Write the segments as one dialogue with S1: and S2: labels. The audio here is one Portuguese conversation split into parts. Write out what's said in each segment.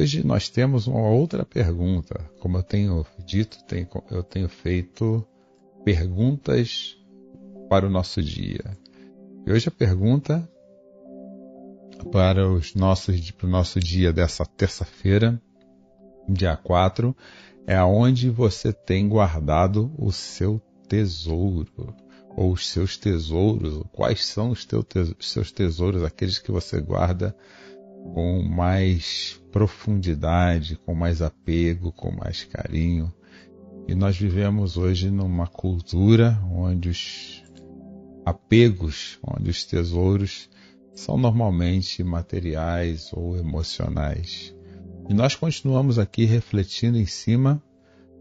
S1: Hoje nós temos uma outra pergunta. Como eu tenho dito, eu tenho feito perguntas para o nosso dia. E hoje a pergunta para, os nossos, para o nosso dia dessa terça-feira, dia 4, é aonde você tem guardado o seu tesouro, ou os seus tesouros, quais são os teus seus tesouros, aqueles que você guarda com mais profundidade, com mais apego, com mais carinho. E nós vivemos hoje numa cultura onde os apegos, onde os tesouros são normalmente materiais ou emocionais. E nós continuamos aqui refletindo em cima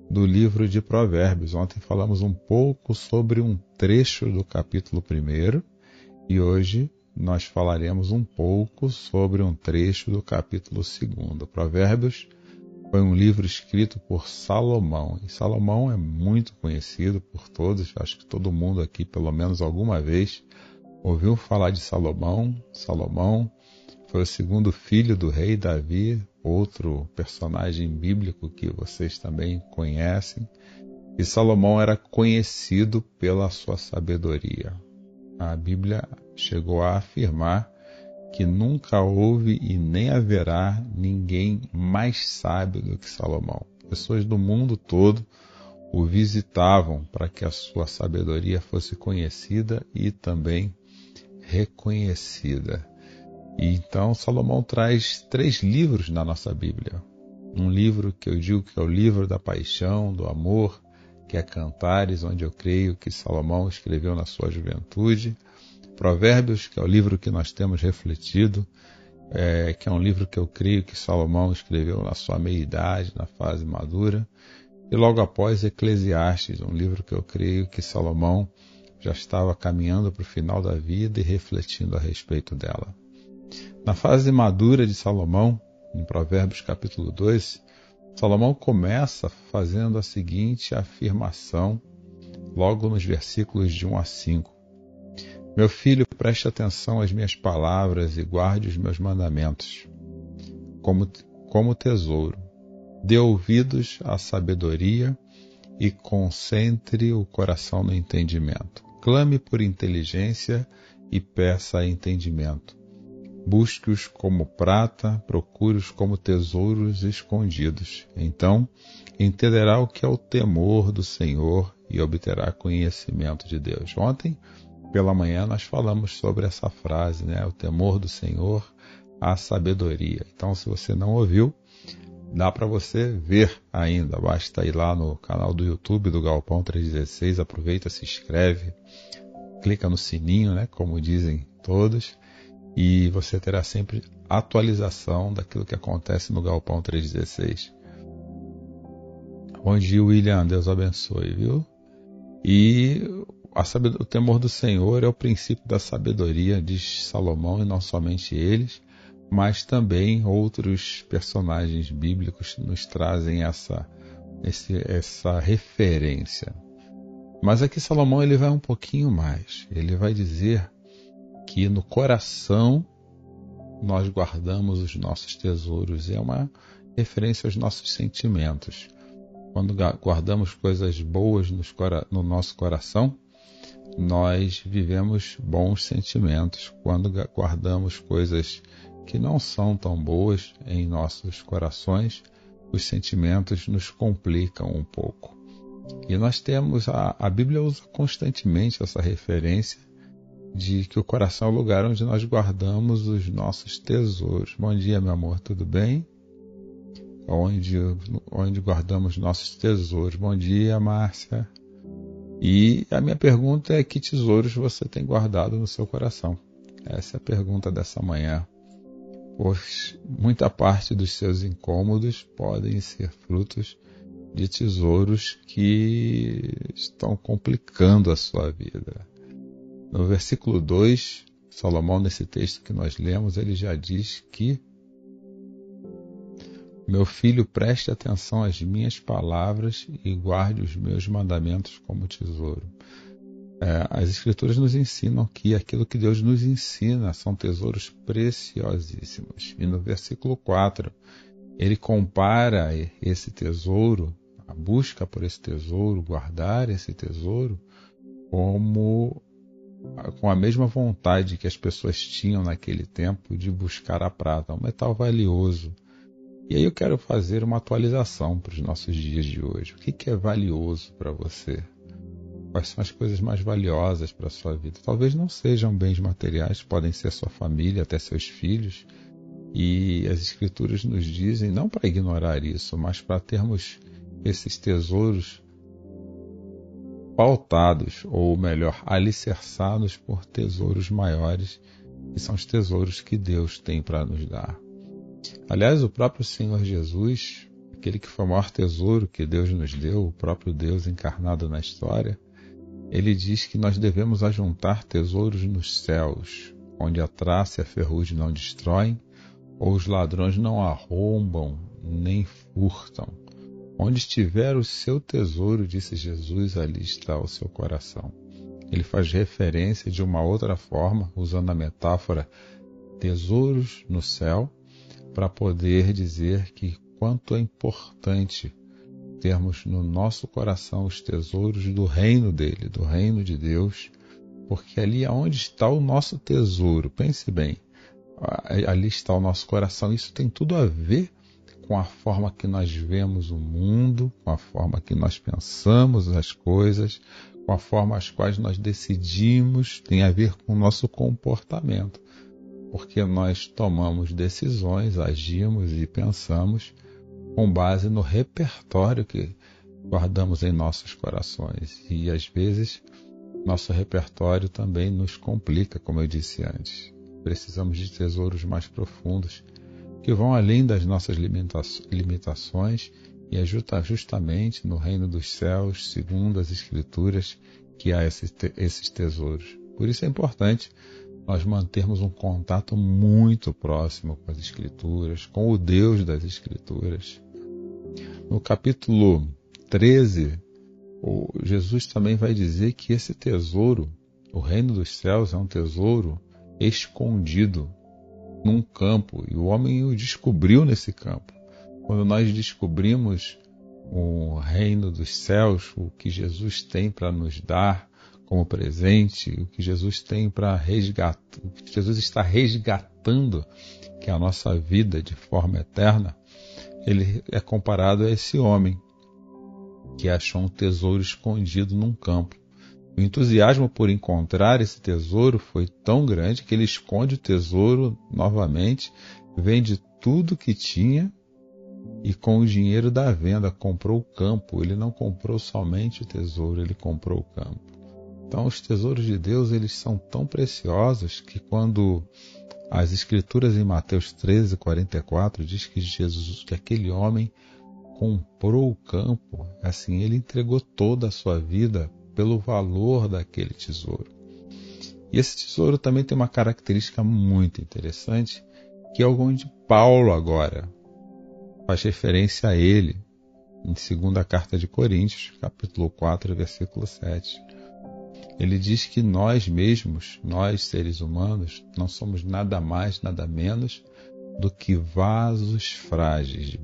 S1: do livro de Provérbios. Ontem falamos um pouco sobre um trecho do capítulo 1 e hoje nós falaremos um pouco sobre um trecho do capítulo 2. Provérbios foi um livro escrito por Salomão. E Salomão é muito conhecido por todos, acho que todo mundo aqui, pelo menos alguma vez, ouviu falar de Salomão. Salomão foi o segundo filho do rei Davi, outro personagem bíblico que vocês também conhecem. E Salomão era conhecido pela sua sabedoria. A Bíblia chegou a afirmar que nunca houve e nem haverá ninguém mais sábio do que Salomão. Pessoas do mundo todo o visitavam para que a sua sabedoria fosse conhecida e também reconhecida. E então Salomão traz três livros na nossa Bíblia. Um livro que eu digo que é o livro da paixão, do amor, que é Cantares, onde eu creio que Salomão escreveu na sua juventude. Provérbios, que é o livro que nós temos refletido, é, que é um livro que eu creio que Salomão escreveu na sua meia-idade, na fase madura. E logo após Eclesiastes, um livro que eu creio que Salomão já estava caminhando para o final da vida e refletindo a respeito dela. Na fase madura de Salomão, em Provérbios capítulo 2, Salomão começa fazendo a seguinte afirmação, logo nos versículos de 1 a 5. Meu filho, preste atenção às minhas palavras e guarde os meus mandamentos, como, como tesouro. Dê ouvidos à sabedoria e concentre o coração no entendimento. Clame por inteligência e peça entendimento. Busque-os como prata, procure-os como tesouros escondidos. Então entenderá o que é o temor do Senhor e obterá conhecimento de Deus. Ontem pela manhã nós falamos sobre essa frase, né? O temor do Senhor, a sabedoria. Então, se você não ouviu, dá para você ver ainda. Basta ir lá no canal do YouTube do Galpão 316, aproveita, se inscreve, clica no sininho, né? Como dizem todos, e você terá sempre atualização daquilo que acontece no Galpão 316. Bom dia, William. Deus abençoe, viu? E o temor do Senhor é o princípio da sabedoria, diz Salomão, e não somente eles, mas também outros personagens bíblicos nos trazem essa, esse, essa referência. Mas aqui Salomão ele vai um pouquinho mais. Ele vai dizer que no coração nós guardamos os nossos tesouros. É uma referência aos nossos sentimentos. Quando guardamos coisas boas no nosso coração, nós vivemos bons sentimentos. Quando guardamos coisas que não são tão boas em nossos corações, os sentimentos nos complicam um pouco. E nós temos, a, a Bíblia usa constantemente essa referência de que o coração é o lugar onde nós guardamos os nossos tesouros. Bom dia, meu amor, tudo bem? onde, onde guardamos nossos tesouros. Bom dia, Márcia. E a minha pergunta é: que tesouros você tem guardado no seu coração? Essa é a pergunta dessa manhã. Pois muita parte dos seus incômodos podem ser frutos de tesouros que estão complicando a sua vida. No versículo 2, Salomão, nesse texto que nós lemos, ele já diz que meu filho, preste atenção às minhas palavras e guarde os meus mandamentos como tesouro. É, as Escrituras nos ensinam que aquilo que Deus nos ensina são tesouros preciosíssimos. E no versículo 4, ele compara esse tesouro, a busca por esse tesouro, guardar esse tesouro, como com a mesma vontade que as pessoas tinham naquele tempo de buscar a prata, um metal valioso. E aí eu quero fazer uma atualização para os nossos dias de hoje. O que, que é valioso para você? Quais são as coisas mais valiosas para a sua vida? Talvez não sejam bens materiais, podem ser sua família, até seus filhos. E as Escrituras nos dizem, não para ignorar isso, mas para termos esses tesouros pautados, ou melhor, alicerçados por tesouros maiores, que são os tesouros que Deus tem para nos dar. Aliás, o próprio Senhor Jesus, aquele que foi o maior tesouro que Deus nos deu, o próprio Deus encarnado na história, ele diz que nós devemos ajuntar tesouros nos céus, onde a traça e a ferrugem não destroem, ou os ladrões não arrombam nem furtam. Onde estiver o seu tesouro, disse Jesus, ali está o seu coração. Ele faz referência de uma outra forma, usando a metáfora tesouros no céu, para poder dizer que quanto é importante termos no nosso coração os tesouros do reino dele, do reino de Deus, porque ali é onde está o nosso tesouro. Pense bem, ali está o nosso coração. Isso tem tudo a ver com a forma que nós vemos o mundo, com a forma que nós pensamos as coisas, com a forma as quais nós decidimos, tem a ver com o nosso comportamento. Porque nós tomamos decisões, agimos e pensamos com base no repertório que guardamos em nossos corações. E às vezes nosso repertório também nos complica, como eu disse antes. Precisamos de tesouros mais profundos que vão além das nossas limitações e é justamente no reino dos céus, segundo as Escrituras, que há esses tesouros. Por isso é importante nós mantermos um contato muito próximo com as Escrituras, com o Deus das Escrituras. No capítulo 13, Jesus também vai dizer que esse tesouro, o reino dos céus, é um tesouro escondido num campo e o homem o descobriu nesse campo. Quando nós descobrimos o reino dos céus, o que Jesus tem para nos dar como presente, o que Jesus tem para resgatar, o que Jesus está resgatando, que é a nossa vida de forma eterna, ele é comparado a esse homem que achou um tesouro escondido num campo. O entusiasmo por encontrar esse tesouro foi tão grande que ele esconde o tesouro novamente, vende tudo que tinha e com o dinheiro da venda comprou o campo. Ele não comprou somente o tesouro, ele comprou o campo. Então os tesouros de Deus, eles são tão preciosos que quando as escrituras em Mateus 13, 44 diz que Jesus, que aquele homem comprou o campo, assim ele entregou toda a sua vida pelo valor daquele tesouro. E esse tesouro também tem uma característica muito interessante, que é onde Paulo agora faz referência a ele em segunda carta de Coríntios, capítulo 4, versículo 7. Ele diz que nós mesmos, nós seres humanos, não somos nada mais, nada menos do que vasos frágeis,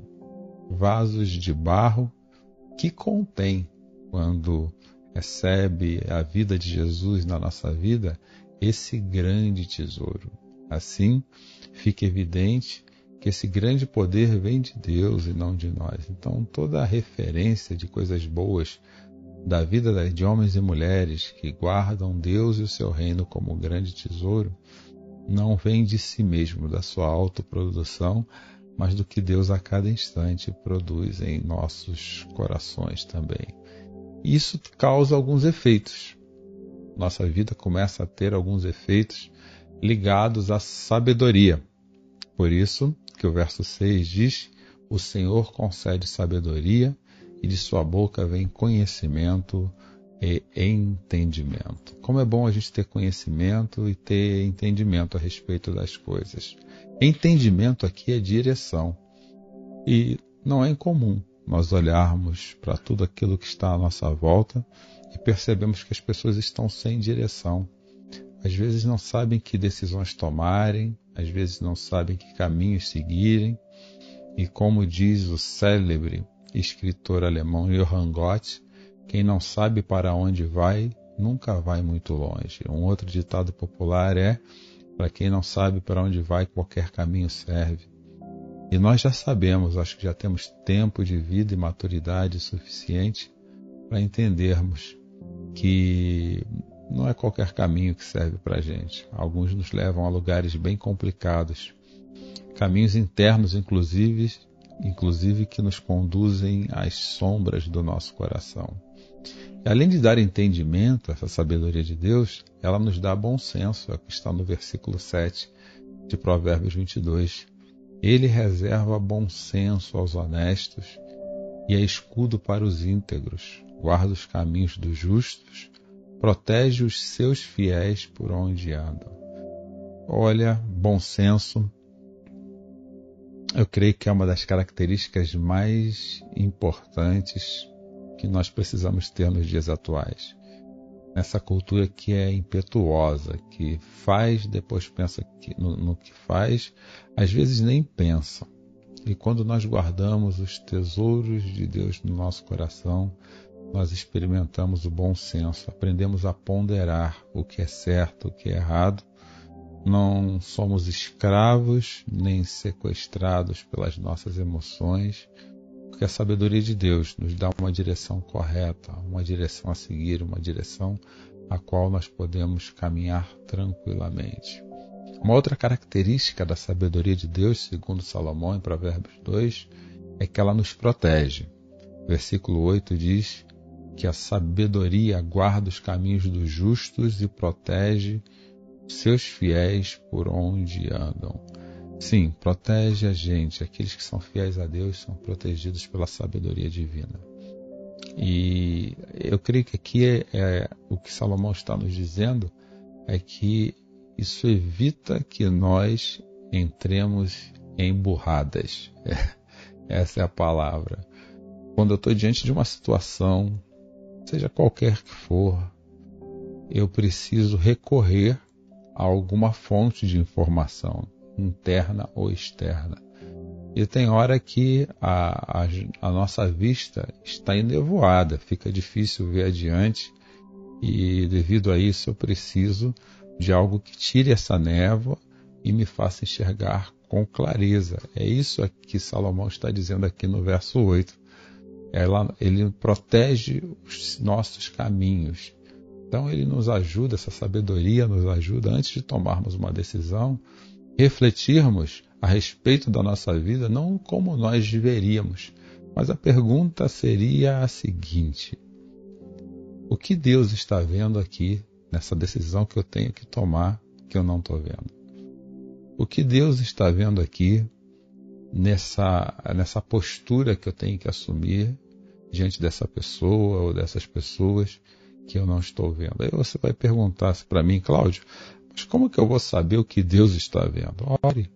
S1: vasos de barro que contém, quando recebe a vida de Jesus na nossa vida, esse grande tesouro. Assim, fica evidente que esse grande poder vem de Deus e não de nós. Então, toda a referência de coisas boas da vida de homens e mulheres que guardam Deus e o seu reino como grande tesouro, não vem de si mesmo, da sua autoprodução, mas do que Deus a cada instante produz em nossos corações também. Isso causa alguns efeitos. Nossa vida começa a ter alguns efeitos ligados à sabedoria. Por isso que o verso 6 diz: O Senhor concede sabedoria e de sua boca vem conhecimento e entendimento. Como é bom a gente ter conhecimento e ter entendimento a respeito das coisas. Entendimento aqui é direção. E não é incomum nós olharmos para tudo aquilo que está à nossa volta e percebemos que as pessoas estão sem direção. Às vezes não sabem que decisões tomarem, às vezes não sabem que caminhos seguirem. E como diz o célebre escritor alemão Johann Gott, quem não sabe para onde vai, nunca vai muito longe. Um outro ditado popular é: para quem não sabe para onde vai, qualquer caminho serve. E nós já sabemos, acho que já temos tempo de vida e maturidade suficiente para entendermos que não é qualquer caminho que serve para a gente. Alguns nos levam a lugares bem complicados, caminhos internos, inclusive, inclusive que nos conduzem às sombras do nosso coração. E além de dar entendimento, essa sabedoria de Deus, ela nos dá bom senso, é o que está no versículo 7 de Provérbios 22. Ele reserva bom senso aos honestos e é escudo para os íntegros, guarda os caminhos dos justos, protege os seus fiéis por onde andam. Olha, bom senso, eu creio que é uma das características mais importantes que nós precisamos ter nos dias atuais. Nessa cultura que é impetuosa, que faz, depois pensa que, no, no que faz, às vezes nem pensa. E quando nós guardamos os tesouros de Deus no nosso coração, nós experimentamos o bom senso, aprendemos a ponderar o que é certo, o que é errado. Não somos escravos nem sequestrados pelas nossas emoções, porque a sabedoria de Deus nos dá uma direção correta, uma direção a seguir, uma direção a qual nós podemos caminhar tranquilamente. Uma outra característica da sabedoria de Deus, segundo Salomão em Provérbios 2, é que ela nos protege. Versículo 8 diz que a sabedoria guarda os caminhos dos justos e protege seus fiéis por onde andam. Sim, protege a gente. Aqueles que são fiéis a Deus são protegidos pela sabedoria divina. E eu creio que aqui é, é, o que Salomão está nos dizendo é que isso evita que nós entremos em burradas. É, essa é a palavra. Quando eu estou diante de uma situação, seja qualquer que for, eu preciso recorrer a alguma fonte de informação interna ou externa. E tem hora que a, a, a nossa vista está enevoada, fica difícil ver adiante, e devido a isso eu preciso de algo que tire essa névoa e me faça enxergar com clareza. É isso que Salomão está dizendo aqui no verso 8. Ela, ele protege os nossos caminhos. Então ele nos ajuda, essa sabedoria nos ajuda antes de tomarmos uma decisão, refletirmos a respeito da nossa vida não como nós deveríamos, mas a pergunta seria a seguinte: o que Deus está vendo aqui nessa decisão que eu tenho que tomar que eu não estou vendo? O que Deus está vendo aqui nessa, nessa postura que eu tenho que assumir diante dessa pessoa ou dessas pessoas que eu não estou vendo? Aí você vai perguntar para mim, Cláudio, mas como que eu vou saber o que Deus está vendo? Ore.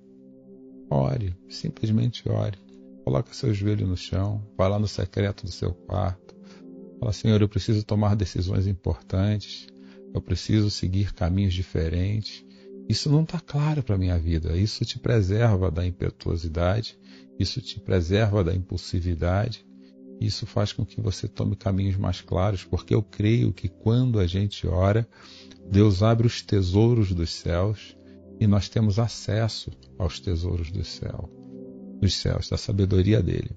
S1: Ore. Simplesmente ore. Coloca seu joelho no chão. Vai lá no secreto do seu quarto. Fala, Senhor, eu preciso tomar decisões importantes. Eu preciso seguir caminhos diferentes. Isso não está claro para a minha vida. Isso te preserva da impetuosidade. Isso te preserva da impulsividade. Isso faz com que você tome caminhos mais claros, porque eu creio que quando a gente ora, Deus abre os tesouros dos céus e nós temos acesso aos tesouros do céu, dos céus, da sabedoria dele.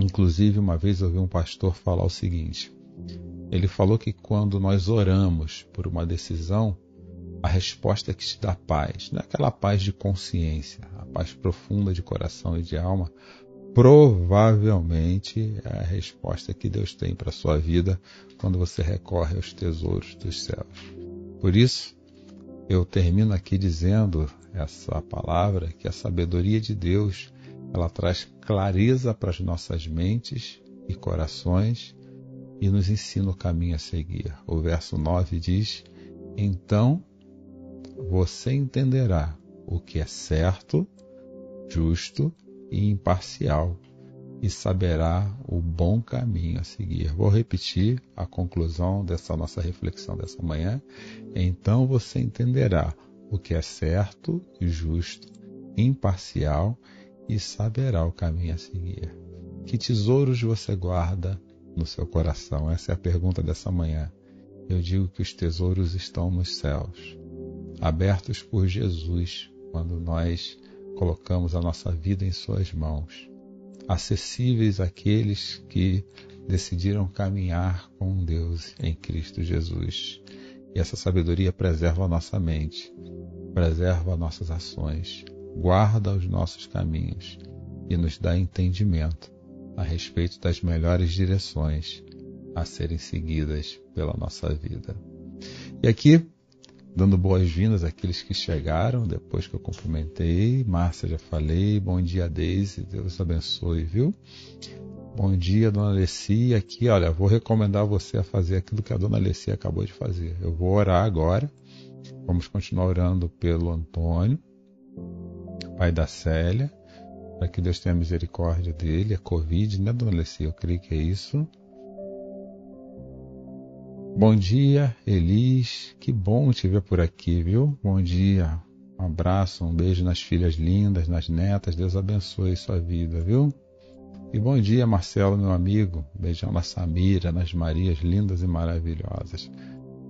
S1: Inclusive, uma vez eu ouvi um pastor falar o seguinte: ele falou que quando nós oramos por uma decisão, a resposta que te dá paz, não é aquela paz de consciência, a paz profunda de coração e de alma, provavelmente é a resposta que Deus tem para a sua vida quando você recorre aos tesouros dos céus. Por isso, eu termino aqui dizendo essa palavra que a sabedoria de Deus, ela traz clareza para as nossas mentes e corações e nos ensina o caminho a seguir. O verso 9 diz: Então você entenderá o que é certo, justo e imparcial, e saberá o bom caminho a seguir. Vou repetir a conclusão dessa nossa reflexão dessa manhã. Então você entenderá o que é certo, justo, imparcial e saberá o caminho a seguir. Que tesouros você guarda no seu coração? Essa é a pergunta dessa manhã. Eu digo que os tesouros estão nos céus abertos por Jesus quando nós colocamos a nossa vida em Suas mãos, acessíveis àqueles que decidiram caminhar com Deus em Cristo Jesus. E essa sabedoria preserva a nossa mente, preserva nossas ações, guarda os nossos caminhos e nos dá entendimento a respeito das melhores direções a serem seguidas pela nossa vida. E aqui dando boas-vindas àqueles que chegaram depois que eu cumprimentei. Márcia, já falei. Bom dia, Deise. Deus abençoe, viu? Bom dia, dona Alessia. Aqui, olha, vou recomendar você a fazer aquilo que a dona Alessia acabou de fazer. Eu vou orar agora. Vamos continuar orando pelo Antônio, pai da Célia, para que Deus tenha misericórdia dele. É Covid, né, dona Alessia? Eu creio que é isso. Bom dia, Elis. Que bom te ver por aqui, viu? Bom dia. Um abraço, um beijo nas filhas lindas, nas netas. Deus abençoe sua vida, viu? E bom dia, Marcelo, meu amigo. Beijão na Samira, nas Marias lindas e maravilhosas. Se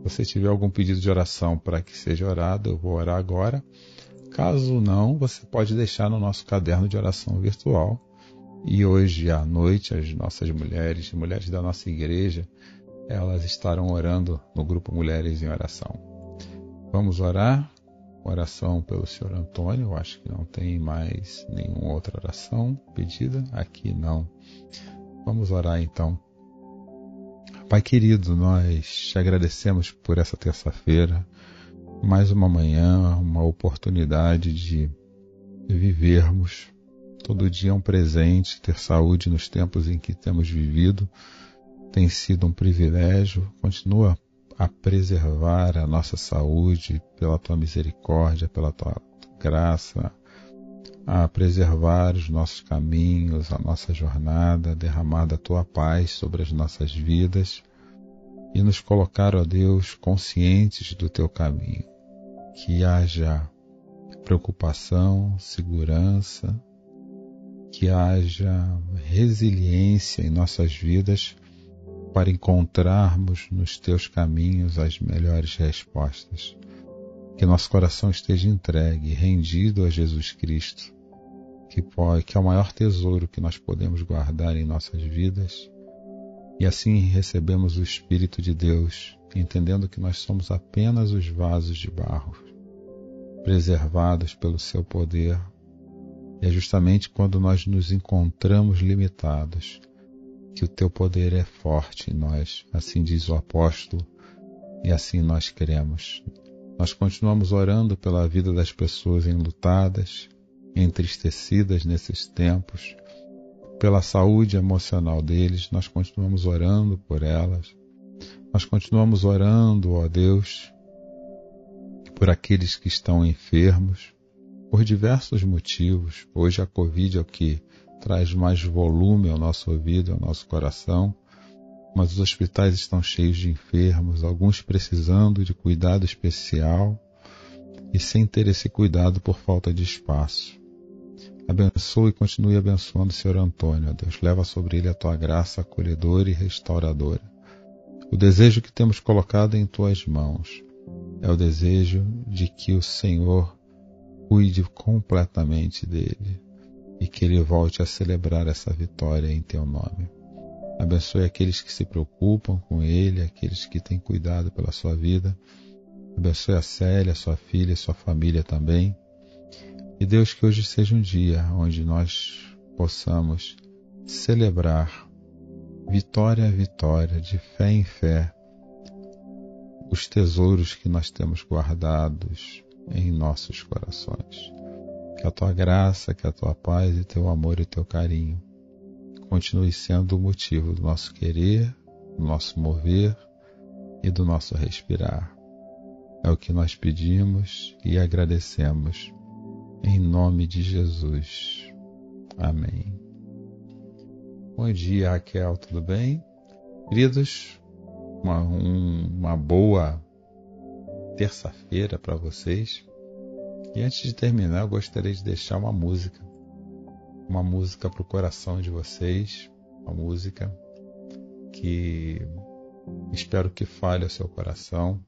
S1: você tiver algum pedido de oração para que seja orado, eu vou orar agora. Caso não, você pode deixar no nosso caderno de oração virtual. E hoje à noite, as nossas mulheres, mulheres da nossa igreja, elas estarão orando no grupo Mulheres em Oração. Vamos orar? Oração pelo Senhor Antônio. Eu acho que não tem mais nenhuma outra oração pedida. Aqui não. Vamos orar então. Pai querido, nós te agradecemos por essa terça-feira, mais uma manhã, uma oportunidade de vivermos. Todo dia é um presente, ter saúde nos tempos em que temos vivido tem sido um privilégio, continua a preservar a nossa saúde pela tua misericórdia, pela tua graça, a preservar os nossos caminhos, a nossa jornada, derramar a tua paz sobre as nossas vidas e nos colocar, ó Deus, conscientes do teu caminho. Que haja preocupação, segurança, que haja resiliência em nossas vidas para encontrarmos nos teus caminhos as melhores respostas. Que nosso coração esteja entregue, rendido a Jesus Cristo, que, pode, que é o maior tesouro que nós podemos guardar em nossas vidas. E assim recebemos o Espírito de Deus, entendendo que nós somos apenas os vasos de barro, preservados pelo seu poder. E é justamente quando nós nos encontramos limitados que o teu poder é forte em nós, assim diz o apóstolo, e assim nós queremos. Nós continuamos orando pela vida das pessoas enlutadas, entristecidas nesses tempos, pela saúde emocional deles, nós continuamos orando por elas. Nós continuamos orando, ó Deus, por aqueles que estão enfermos, por diversos motivos. Hoje a Covid é o que traz mais volume ao nosso ouvido, ao nosso coração, mas os hospitais estão cheios de enfermos, alguns precisando de cuidado especial e sem ter esse cuidado por falta de espaço. Abençoe e continue abençoando o Senhor Antônio, Deus. Leva sobre ele a tua graça acolhedora e restauradora. O desejo que temos colocado em tuas mãos é o desejo de que o Senhor cuide completamente dele e que ele volte a celebrar essa vitória em teu nome. Abençoe aqueles que se preocupam com ele, aqueles que têm cuidado pela sua vida
S2: Abençoe a Célia, sua filha, sua família também. E Deus, que hoje seja um dia onde nós possamos celebrar vitória a vitória, de fé em fé, os tesouros que nós temos guardados em nossos corações. Que a tua graça, que a tua paz e teu amor e teu carinho continue sendo o motivo do nosso querer, do nosso mover e do nosso respirar. É o que nós pedimos e agradecemos. Em nome de Jesus. Amém. Bom dia, Raquel, tudo bem? Queridos, uma, um, uma boa terça-feira para vocês. E antes de terminar, eu gostaria de deixar uma música. Uma música para o coração de vocês. Uma música que espero que fale ao seu coração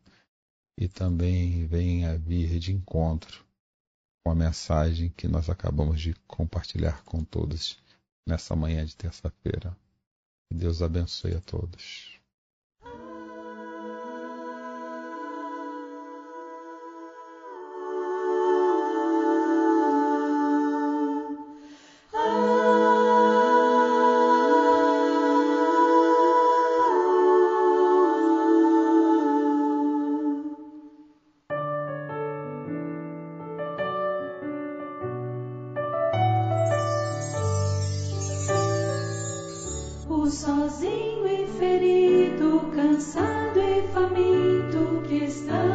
S2: e também venha vir de encontro com a mensagem que nós acabamos de compartilhar com todos nessa manhã de terça-feira. Deus abençoe a todos.
S1: famito que está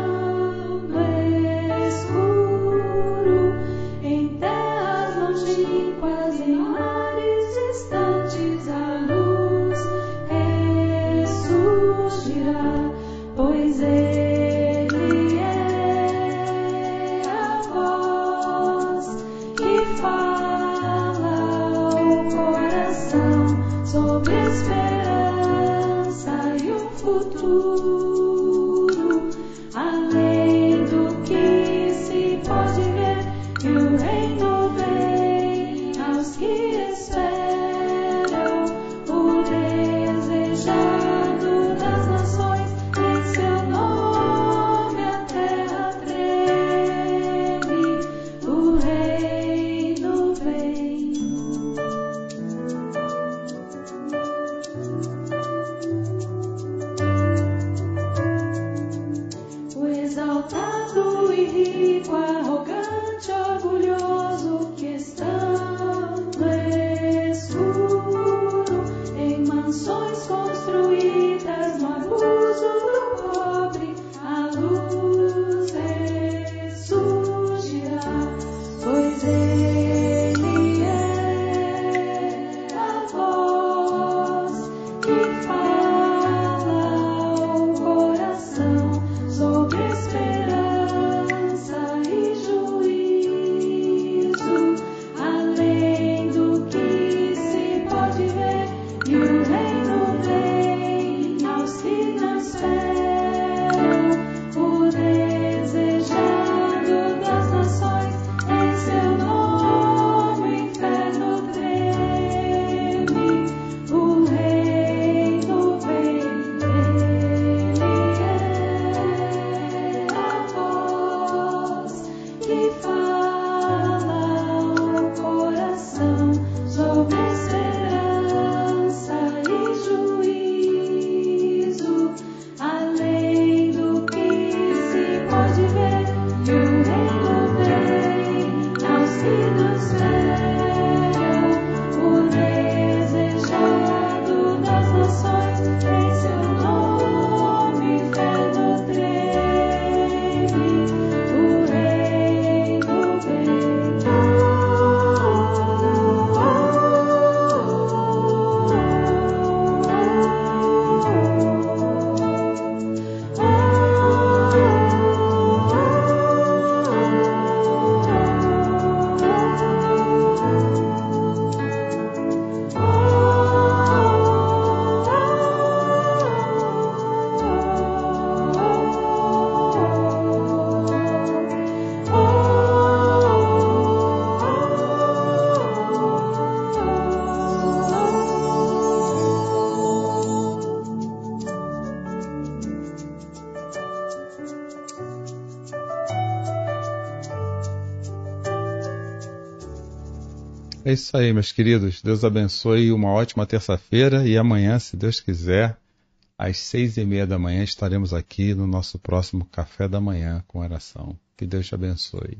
S1: É isso aí, meus queridos. Deus abençoe uma ótima terça-feira e amanhã, se Deus quiser, às seis e meia da manhã estaremos aqui no nosso próximo café da manhã com oração. Que Deus te abençoe.